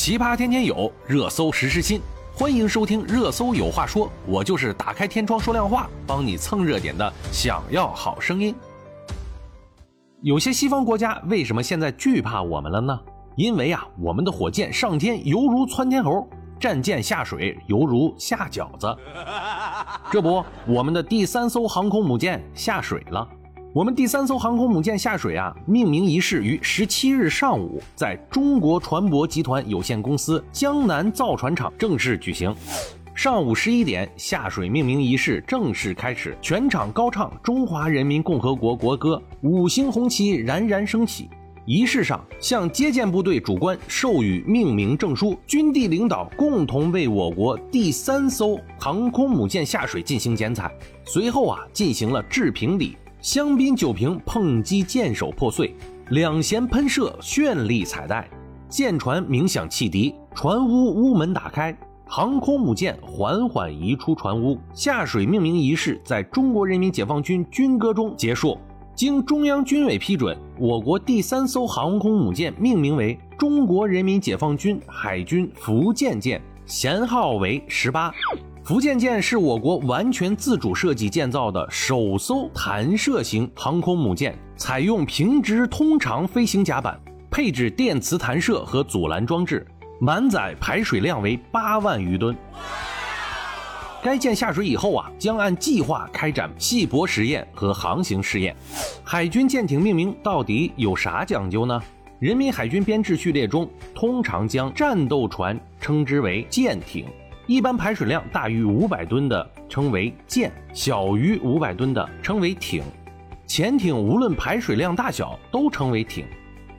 奇葩天天有，热搜时时新。欢迎收听《热搜有话说》，我就是打开天窗说亮话，帮你蹭热点的。想要好声音。有些西方国家为什么现在惧怕我们了呢？因为啊，我们的火箭上天犹如窜天猴，战舰下水犹如下饺子。这不，我们的第三艘航空母舰下水了。我们第三艘航空母舰下水啊，命名仪式于十七日上午在中国船舶集团有限公司江南造船厂正式举行。上午十一点，下水命名仪式正式开始，全场高唱中华人民共和国国歌，五星红旗冉冉升起。仪式上，向接见部队主官授予命名证书，军地领导共同为我国第三艘航空母舰下水进行剪彩。随后啊，进行了致评礼。香槟酒瓶碰击舰首破碎，两舷喷射绚丽彩带，舰船鸣响汽笛，船坞屋门打开，航空母舰缓缓移出船坞，下水命名仪式在中国人民解放军军歌中结束。经中央军委批准，我国第三艘航空母舰命名为中国人民解放军海军福建舰，舷号为十八。福建舰是我国完全自主设计建造的首艘弹射型航空母舰，采用平直通长飞行甲板，配置电磁弹射和阻拦装置，满载排水量为八万余吨。该舰下水以后啊，将按计划开展细泊实验和航行试验。海军舰艇命名到底有啥讲究呢？人民海军编制序列中通常将战斗船称之为舰艇。一般排水量大于五百吨的称为舰，小于五百吨的称为艇。潜艇无论排水量大小都称为艇。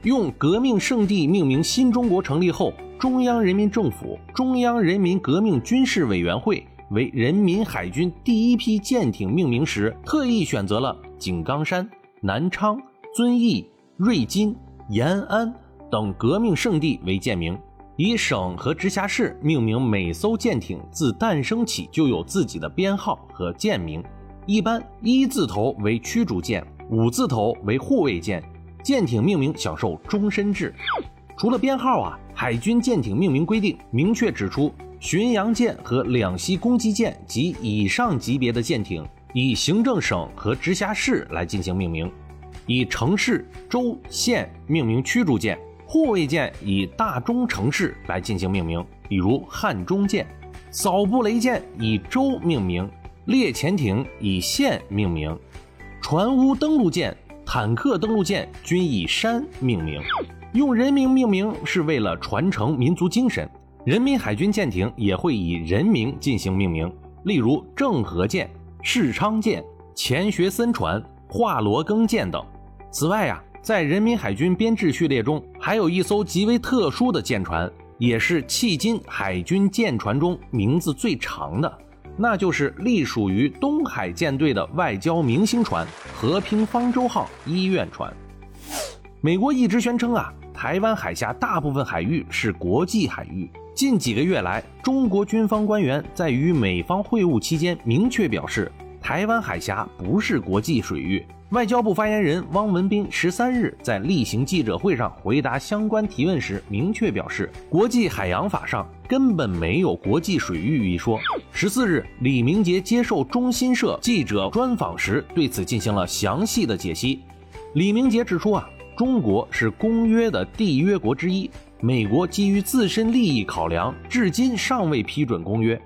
用革命圣地命名新中国成立后，中央人民政府中央人民革命军事委员会为人民海军第一批舰艇命名时，特意选择了井冈山、南昌、遵义、瑞金、延安等革命圣地为舰名。以省和直辖市命名每艘舰艇，自诞生起就有自己的编号和舰名。一般一字头为驱逐舰，五字头为护卫舰。舰艇命名享受终身制。除了编号啊，海军舰艇命名规定明确指出，巡洋舰和两栖攻击舰及以上级别的舰艇，以行政省和直辖市来进行命名；以城市、州、县命名驱逐舰。护卫舰以大中城市来进行命名，比如汉中舰；扫布雷舰以州命名，猎潜艇以县命名，船坞登陆舰、坦克登陆舰均以山命名。用人名命名是为了传承民族精神。人民海军舰艇也会以人名进行命名，例如郑和舰、世昌舰、钱学森船、华罗庚舰等。此外呀。在人民海军编制序列中，还有一艘极为特殊的舰船，也是迄今海军舰船中名字最长的，那就是隶属于东海舰队的外交明星船“和平方舟号”医院船。美国一直宣称啊，台湾海峡大部分海域是国际海域。近几个月来，中国军方官员在与美方会晤期间明确表示，台湾海峡不是国际水域。外交部发言人汪文斌十三日在例行记者会上回答相关提问时，明确表示，国际海洋法上根本没有国际水域一说。十四日，李明杰接受中新社记者专访时，对此进行了详细的解析。李明杰指出啊，中国是公约的缔约国之一，美国基于自身利益考量，至今尚未批准公约。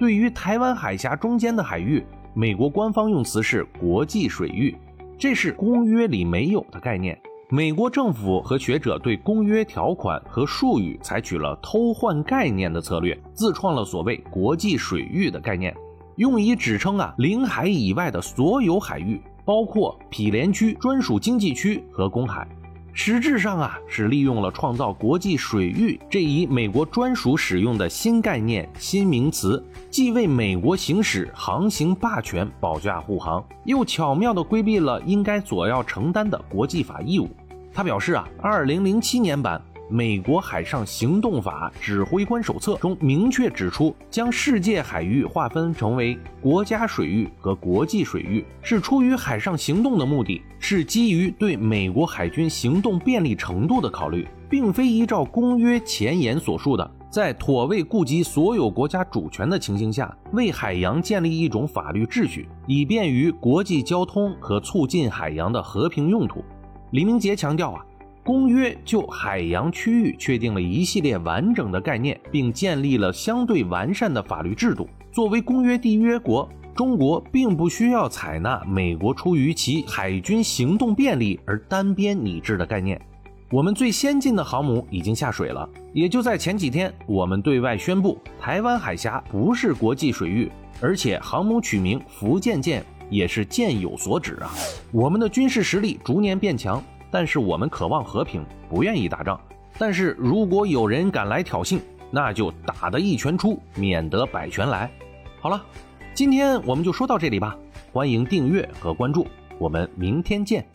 对于台湾海峡中间的海域，美国官方用词是国际水域。这是公约里没有的概念。美国政府和学者对公约条款和术语采取了偷换概念的策略，自创了所谓“国际水域”的概念，用以指称啊领海以外的所有海域，包括毗连区、专属经济区和公海。实质上啊，是利用了创造国际水域这一美国专属使用的新概念、新名词，既为美国行使航行霸权保驾护航，又巧妙地规避了应该所要承担的国际法义务。他表示啊，二零零七年版。美国海上行动法指挥官手册中明确指出，将世界海域划分成为国家水域和国际水域，是出于海上行动的目的，是基于对美国海军行动便利程度的考虑。并非依照公约前言所述的，在妥为顾及所有国家主权的情形下，为海洋建立一种法律秩序，以便于国际交通和促进海洋的和平用途。李明杰强调啊。公约就海洋区域确定了一系列完整的概念，并建立了相对完善的法律制度。作为公约缔约国，中国并不需要采纳美国出于其海军行动便利而单边拟制的概念。我们最先进的航母已经下水了，也就在前几天，我们对外宣布台湾海峡不是国际水域，而且航母取名“福建舰”也是舰有所指啊。我们的军事实力逐年变强。但是我们渴望和平，不愿意打仗。但是如果有人敢来挑衅，那就打得一拳出，免得百拳来。好了，今天我们就说到这里吧。欢迎订阅和关注，我们明天见。